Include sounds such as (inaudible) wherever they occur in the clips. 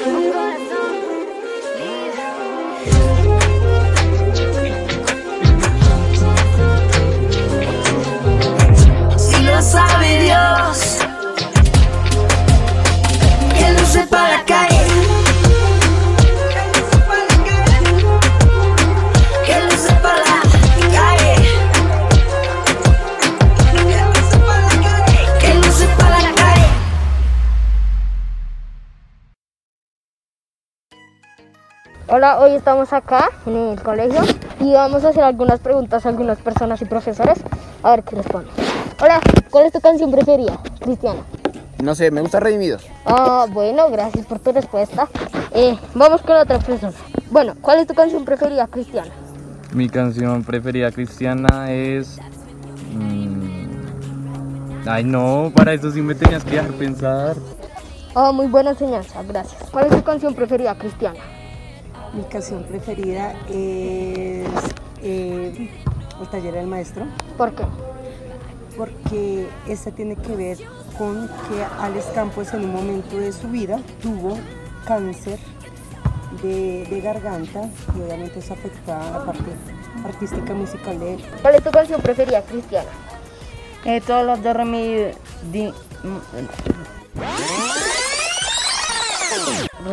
i'm Hola, hoy estamos acá en el colegio y vamos a hacer algunas preguntas a algunas personas y profesores a ver qué responden. Hola, ¿cuál es tu canción preferida, Cristiana? No sé, me gusta Redimidos. Ah, bueno, gracias por tu respuesta. Eh, vamos con otra persona. Bueno, ¿cuál es tu canción preferida, Cristiana? Mi canción preferida cristiana es... mm, Ay no, para eso sí me tenías que dejar pensar. Ah, muy buena enseñanza, gracias. ¿Cuál es tu canción preferida, Cristiana? Mi canción preferida es eh, El taller del maestro, ¿Por qué? porque esta tiene que ver con que Alex Campos en un momento de su vida tuvo cáncer de, de garganta y obviamente eso afecta a la parte artística musical de él. ¿Cuál es tu canción preferida, Cristiana? Eh, todos los de Remy di-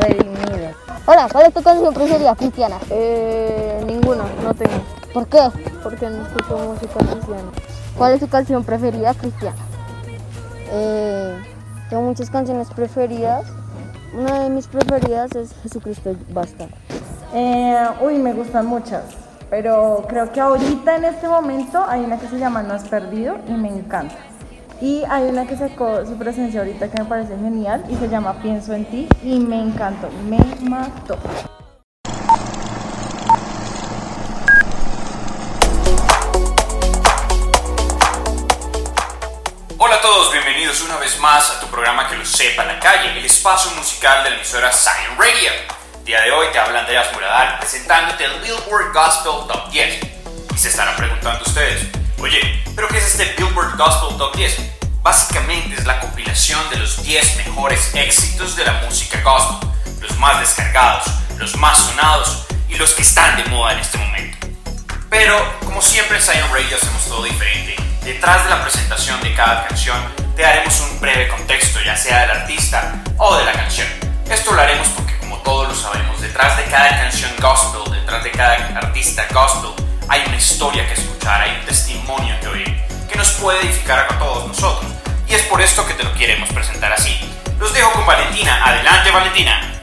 Redimidos. Hola, ¿cuál es tu canción preferida, Cristiana? Eh, ninguna, no tengo. ¿Por qué? Porque no escucho música cristiana. ¿Cuál es tu canción preferida, Cristiana? Eh, tengo muchas canciones preferidas. Una de mis preferidas es Jesucristo Basta. Eh, uy, me gustan muchas, pero creo que ahorita en este momento hay una que se llama No has perdido y me encanta. Y hay una que sacó su presencia ahorita que me parece genial y se llama Pienso en ti y me encantó, me mató. Hola a todos, bienvenidos una vez más a tu programa que lo sepa la calle, el espacio musical de la emisora Zion Radio. Día de hoy te habla Andreas Muradal presentándote el Billboard Gospel Top 10. Y se estarán preguntando ustedes, oye, ¿pero qué es este Billboard Gospel Top 10? Básicamente es la compilación de los 10 mejores éxitos de la música gospel, los más descargados, los más sonados y los que están de moda en este momento. Pero, como siempre en Zion Radio hacemos todo diferente. Detrás de la presentación de cada canción, te daremos un breve contexto, ya sea del artista o de la canción. Esto lo haremos porque, como todos lo sabemos, detrás de cada canción gospel, detrás de cada artista gospel, hay una historia que escuchar, hay un testimonio que oír, que nos puede edificar a todos nosotros. Y es por esto que te lo queremos presentar así. Los dejo con Valentina. Adelante, Valentina.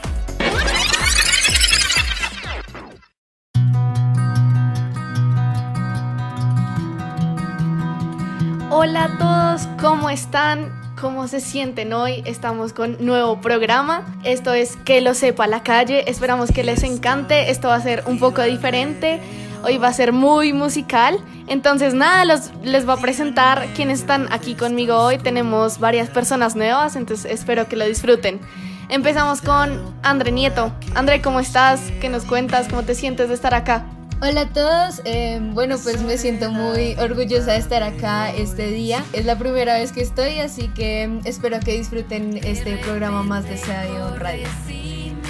Hola a todos, ¿cómo están? ¿Cómo se sienten hoy? Estamos con nuevo programa. Esto es Que lo sepa la calle. Esperamos que les encante. Esto va a ser un poco diferente. Hoy va a ser muy musical. Entonces nada, los, les voy a presentar quienes están aquí conmigo hoy. Tenemos varias personas nuevas, entonces espero que lo disfruten. Empezamos con André Nieto. André, ¿cómo estás? ¿Qué nos cuentas? ¿Cómo te sientes de estar acá? Hola a todos, eh, bueno pues me siento muy orgullosa de estar acá este día. Es la primera vez que estoy, así que espero que disfruten este programa más de Zion Radio.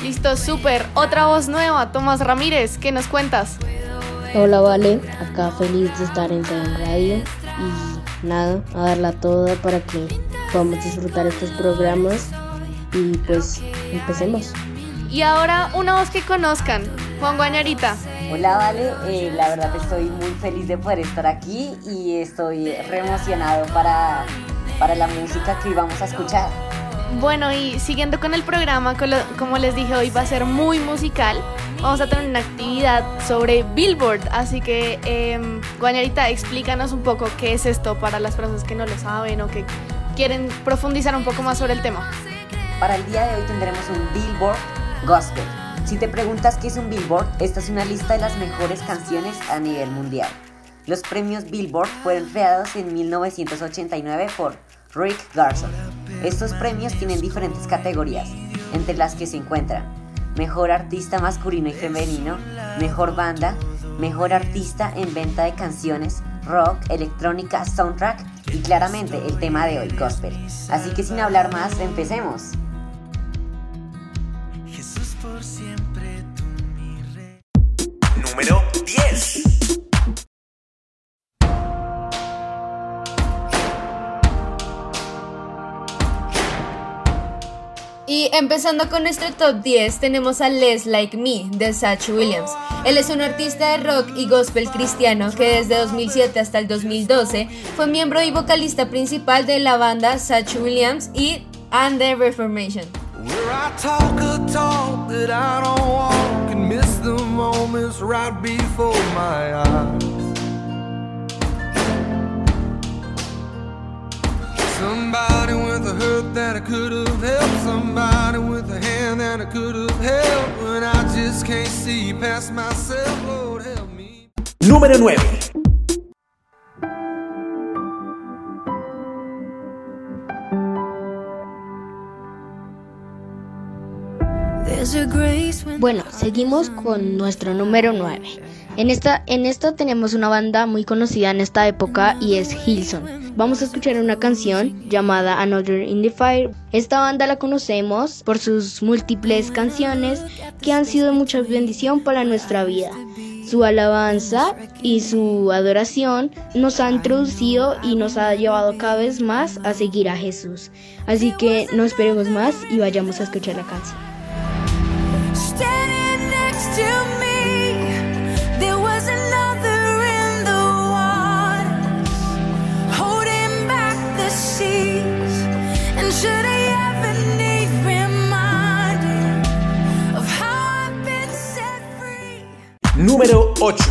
Listo, súper. Otra voz nueva, Tomás Ramírez, ¿qué nos cuentas? Hola, Vale. Acá feliz de estar en Radio. Y nada, a darla toda para que podamos disfrutar estos programas. Y pues empecemos. Y ahora una voz que conozcan, Juan Guañarita. Hola, Vale. Eh, la verdad estoy muy feliz de poder estar aquí y estoy re emocionado para, para la música que vamos a escuchar. Bueno, y siguiendo con el programa, como les dije, hoy va a ser muy musical. Vamos a tener una actividad sobre Billboard, así que, eh, Guañarita, explícanos un poco qué es esto para las personas que no lo saben o que quieren profundizar un poco más sobre el tema. Para el día de hoy tendremos un Billboard Gospel. Si te preguntas qué es un Billboard, esta es una lista de las mejores canciones a nivel mundial. Los premios Billboard fueron creados en 1989 por Rick Garson. Estos premios tienen diferentes categorías, entre las que se encuentran Mejor Artista Masculino y Femenino, Mejor Banda, Mejor Artista en Venta de Canciones, Rock, Electrónica, Soundtrack y claramente el tema de hoy, Gospel. Así que sin hablar más, empecemos. Número 10. Empezando con nuestro top 10 tenemos a Les Like Me de Satch Williams. Él es un artista de rock y gospel cristiano que desde 2007 hasta el 2012 fue miembro y vocalista principal de la banda Satch Williams y And the Reformation. Somebody with a hurt that I could have helped, somebody with a hand that I could have. When I just can't see past myself, Lord help me. Número 9. Bueno, seguimos con nuestro número 9. En esta, en esta tenemos una banda muy conocida en esta época y es Hilson. Vamos a escuchar una canción llamada Another in the Fire. Esta banda la conocemos por sus múltiples canciones que han sido mucha bendición para nuestra vida. Su alabanza y su adoración nos ha introducido y nos ha llevado cada vez más a seguir a Jesús. Así que no esperemos más y vayamos a escuchar la canción. 8.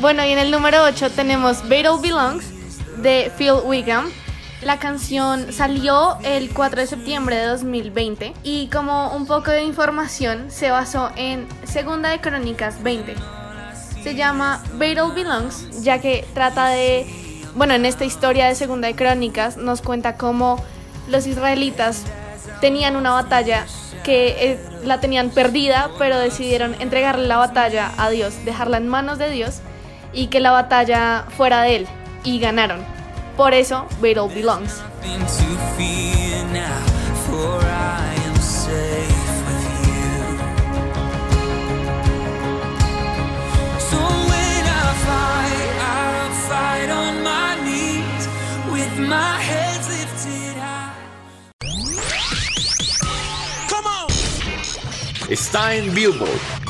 Bueno, y en el número 8 tenemos Battle Belongs de Phil Wiggum. La canción salió el 4 de septiembre de 2020 y como un poco de información se basó en Segunda de Crónicas 20. Se llama Battle Belongs ya que trata de, bueno, en esta historia de Segunda de Crónicas nos cuenta cómo los israelitas tenían una batalla que eh, la tenían perdida, pero decidieron entregarle la batalla a Dios, dejarla en manos de Dios y que la batalla fuera de él y ganaron. Por eso Battle Belongs. I'll fight on my knees with my head lifted high. Come on. Está en Billboard.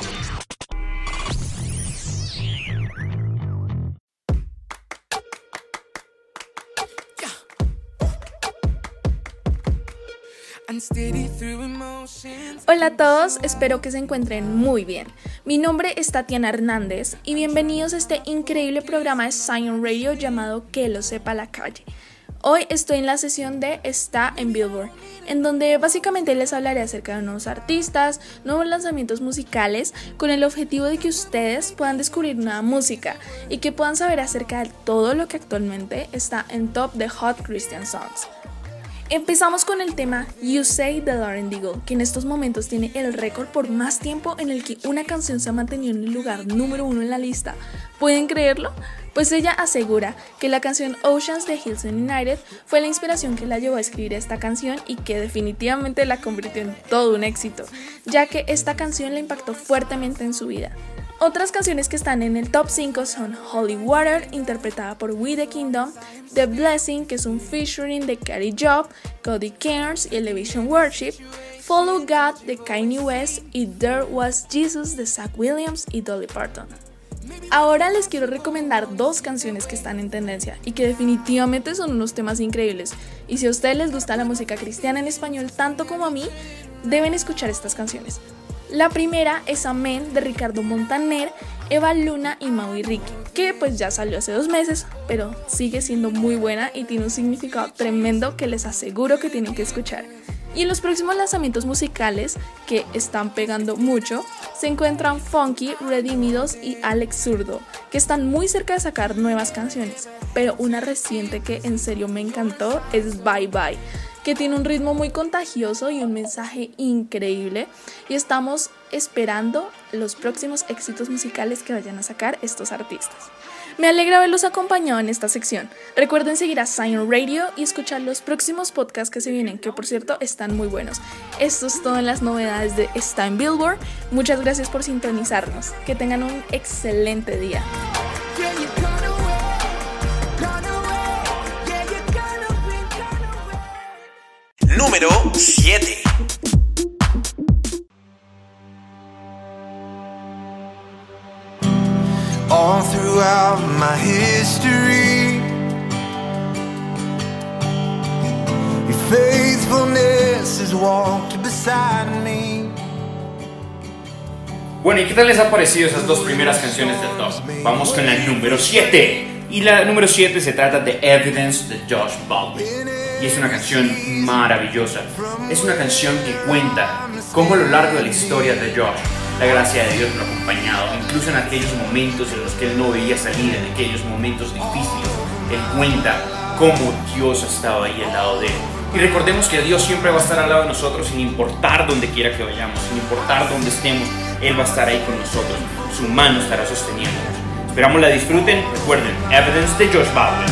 Hola a todos, espero que se encuentren muy bien. Mi nombre es Tatiana Hernández y bienvenidos a este increíble programa de Zion Radio llamado Que lo sepa la calle. Hoy estoy en la sesión de Está en Billboard, en donde básicamente les hablaré acerca de nuevos artistas, nuevos lanzamientos musicales, con el objetivo de que ustedes puedan descubrir nueva música y que puedan saber acerca de todo lo que actualmente está en top de Hot Christian Songs. Empezamos con el tema You Say de Lauren Deagle, que en estos momentos tiene el récord por más tiempo en el que una canción se ha mantenido en el lugar número uno en la lista. ¿Pueden creerlo? Pues ella asegura que la canción Oceans de Hilson United fue la inspiración que la llevó a escribir esta canción y que definitivamente la convirtió en todo un éxito, ya que esta canción la impactó fuertemente en su vida. Otras canciones que están en el top 5 son Holy Water, interpretada por We the Kingdom, The Blessing, que es un featuring de Carrie Job, Cody Cairns y Elevation Worship, Follow God de Kanye West y There Was Jesus de Zach Williams y Dolly Parton. Ahora les quiero recomendar dos canciones que están en tendencia y que definitivamente son unos temas increíbles. Y si a ustedes les gusta la música cristiana en español tanto como a mí, deben escuchar estas canciones. La primera es Amén de Ricardo Montaner, Eva Luna y Maui Ricky, que pues ya salió hace dos meses, pero sigue siendo muy buena y tiene un significado tremendo que les aseguro que tienen que escuchar. Y en los próximos lanzamientos musicales que están pegando mucho, se encuentran Funky, Redimidos y Alex Zurdo, que están muy cerca de sacar nuevas canciones. Pero una reciente que en serio me encantó es Bye Bye, que tiene un ritmo muy contagioso y un mensaje increíble. Y estamos esperando los próximos éxitos musicales que vayan a sacar estos artistas. Me alegra haberlos acompañado en esta sección. Recuerden seguir a Zion Radio y escuchar los próximos podcasts que se vienen, que por cierto están muy buenos. Esto es todo en las novedades de Está en Billboard. Muchas gracias por sintonizarnos. Que tengan un excelente día. Número 7. all throughout my history. Your faithfulness has walked beside me. Bueno, ¿y qué tal les ha parecido esas dos primeras canciones del top? Vamos con la número 7. Y la número 7 se trata de Evidence de Josh Baldwin. Y es una canción maravillosa. Es una canción que cuenta cómo a lo largo de la historia de Josh, la gracia de Dios lo ha acompañado, incluso en aquellos momentos en los que él no veía salida, en aquellos momentos difíciles. Él cuenta cómo Dios ha estado ahí al lado de él. Y recordemos que Dios siempre va a estar al lado de nosotros sin importar donde quiera que vayamos, sin importar dónde estemos, Él va a estar ahí con nosotros. Su mano estará sosteniéndonos. Esperamos la disfruten. Recuerden, Evidence de Josh Baldwin.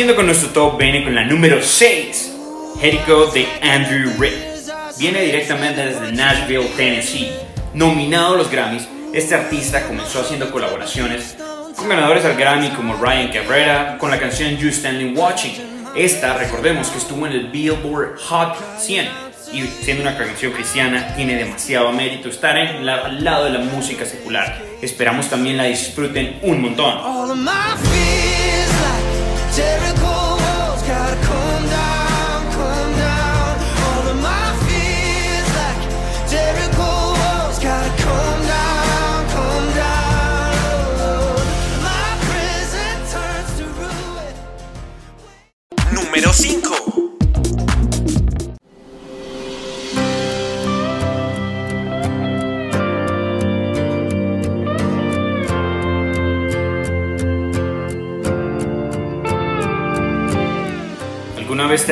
Siguiendo con nuestro top, viene con la número 6. Let It Go de Andrew Rick. Viene directamente desde Nashville, Tennessee. Nominado a los Grammys, este artista comenzó haciendo colaboraciones con ganadores al Grammy como Ryan Cabrera con la canción You Standing Watching. Esta, recordemos que estuvo en el Billboard Hot 100 y siendo una canción cristiana tiene demasiado mérito estar en la- al lado de la música secular. Esperamos también la disfruten un montón. Jericho. Walls gotta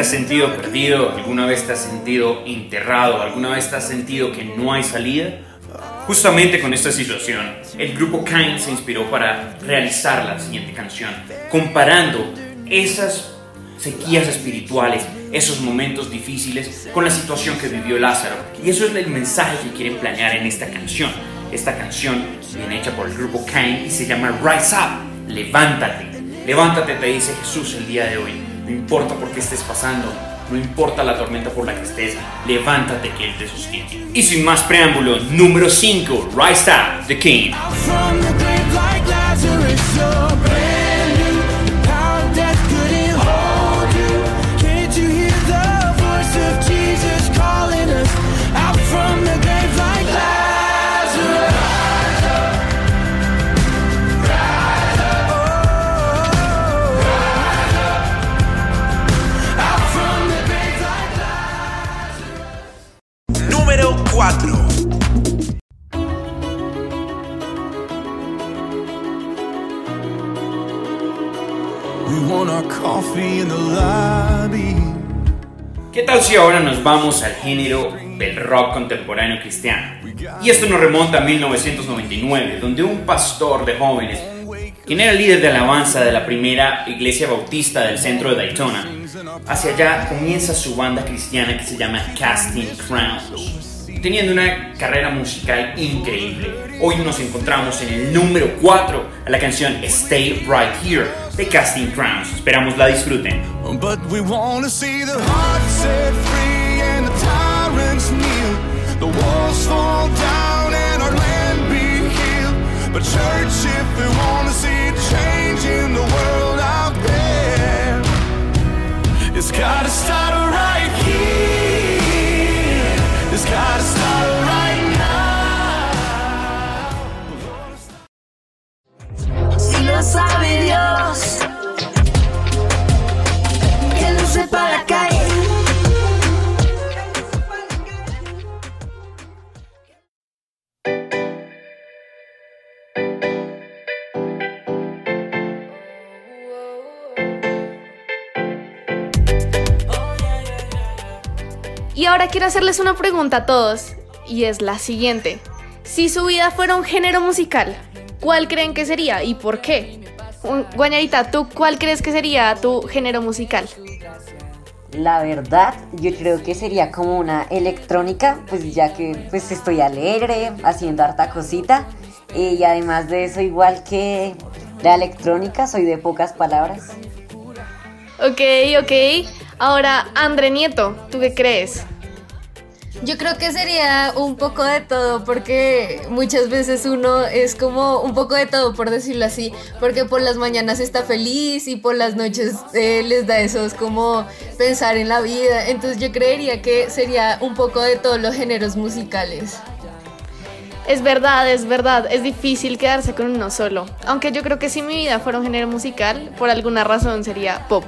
has sentido perdido? ¿Alguna vez te has sentido enterrado? ¿Alguna vez te has sentido que no hay salida? Justamente con esta situación, el grupo Kind se inspiró para realizar la siguiente canción, comparando esas sequías espirituales, esos momentos difíciles con la situación que vivió Lázaro. Y eso es el mensaje que quieren planear en esta canción. Esta canción viene hecha por el grupo Kind y se llama Rise Up, levántate. Levántate, te dice Jesús el día de hoy. No importa por qué estés pasando, no importa la tormenta por la que estés, levántate que Él te sostiene. Y sin más preámbulo, número 5, Rise Up, The King. ¿Qué tal si ahora nos vamos al género del rock contemporáneo cristiano? Y esto nos remonta a 1999, donde un pastor de jóvenes, quien era líder de alabanza de la primera iglesia bautista del centro de Daytona, hacia allá comienza su banda cristiana que se llama Casting Crowns, teniendo una carrera musical increíble. Hoy nos encontramos en el número 4 a la canción Stay Right Here de Casting Crowns. Esperamos la disfruten. But we want to see the heart set free and the tyrants kneel. The walls fall down and our land be healed. But church, if we wanna see change in the world out there, it's gotta start right here. It's gotta Sabe Dios, que la calle. Y ahora quiero hacerles una pregunta a todos, y es la siguiente. Si su vida fuera un género musical, ¿cuál creen que sería y por qué? Guañarita, ¿tú cuál crees que sería tu género musical? La verdad, yo creo que sería como una electrónica, pues ya que pues estoy alegre, haciendo harta cosita. eh, y además de eso, igual que la electrónica, soy de pocas palabras. Ok, ok. Ahora, André Nieto, ¿tú qué crees? Yo creo que sería un poco de todo, porque muchas veces uno es como un poco de todo, por decirlo así, porque por las mañanas está feliz y por las noches eh, les da eso, es como pensar en la vida. Entonces yo creería que sería un poco de todos los géneros musicales. Es verdad, es verdad, es difícil quedarse con uno solo. Aunque yo creo que si mi vida fuera un género musical, por alguna razón sería pop.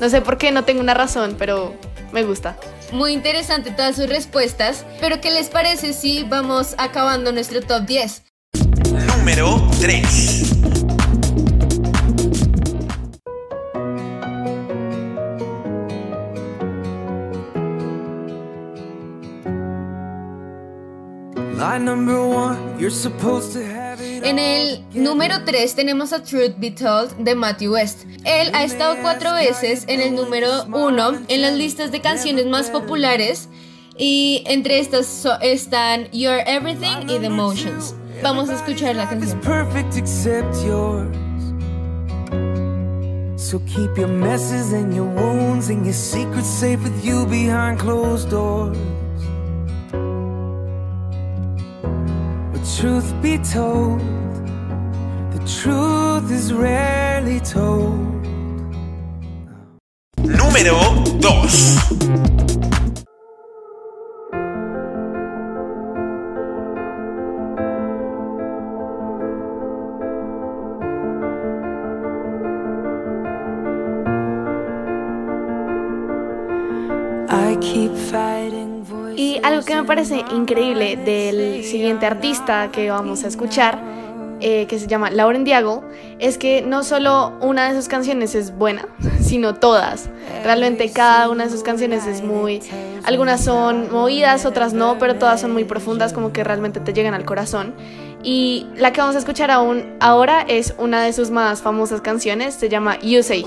No sé por qué, no tengo una razón, pero me gusta. Muy interesante todas sus respuestas, pero ¿qué les parece si vamos acabando nuestro top 10? Número 3. Line number one, you're supposed to have. En el número 3 tenemos a Truth Be Told de Matthew West. Él ha estado cuatro veces en el número 1 en las listas de canciones más populares y entre estas están Your Everything y The Emotions. Vamos a escuchar la canción. So keep your messes and your wounds and your secrets safe with you behind closed doors. Truth be told, the truth is rarely told. Número 2. Me parece increíble del siguiente artista que vamos a escuchar, eh, que se llama Lauren Diago, es que no solo una de sus canciones es buena, (laughs) sino todas. Realmente cada una de sus canciones es muy... Algunas son movidas, otras no, pero todas son muy profundas, como que realmente te llegan al corazón. Y la que vamos a escuchar aún ahora es una de sus más famosas canciones, se llama You Say.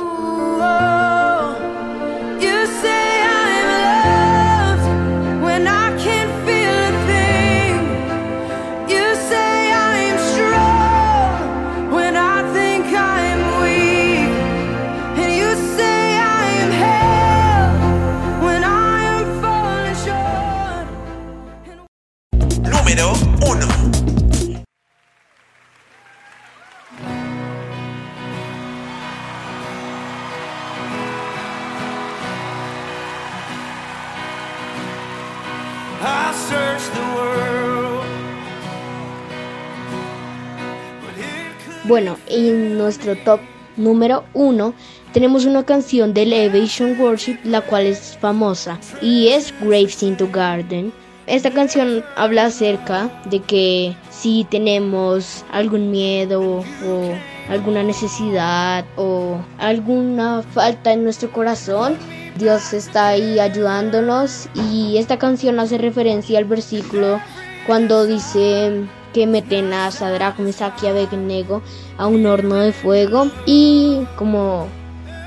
Bueno, en nuestro top número uno tenemos una canción de Elevation Worship, la cual es famosa y es Graves into Garden. Esta canción habla acerca de que si tenemos algún miedo o alguna necesidad o alguna falta en nuestro corazón, Dios está ahí ayudándonos y esta canción hace referencia al versículo cuando dice que meten a Sadrach, Mesach y Abednego a un horno de fuego y como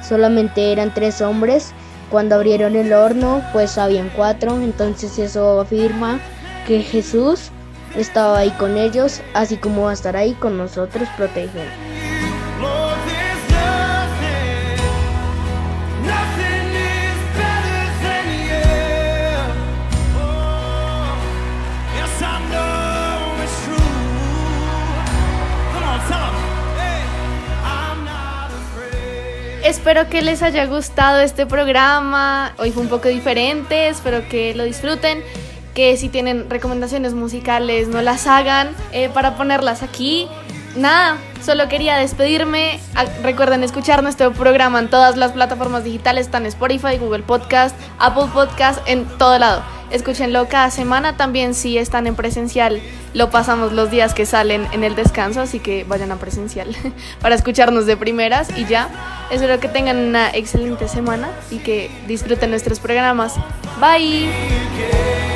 solamente eran tres hombres, cuando abrieron el horno pues habían cuatro, entonces eso afirma que Jesús estaba ahí con ellos, así como va a estar ahí con nosotros protegiendo. Espero que les haya gustado este programa. Hoy fue un poco diferente, espero que lo disfruten. Que si tienen recomendaciones musicales no las hagan eh, para ponerlas aquí. Nada, solo quería despedirme. Ah, Recuerden escuchar nuestro programa en todas las plataformas digitales, están Spotify, Google Podcast, Apple Podcast, en todo lado. Escúchenlo cada semana también si están en presencial. Lo pasamos los días que salen en el descanso, así que vayan a presencial (laughs) para escucharnos de primeras y ya. Espero que tengan una excelente semana y que disfruten nuestros programas. Bye.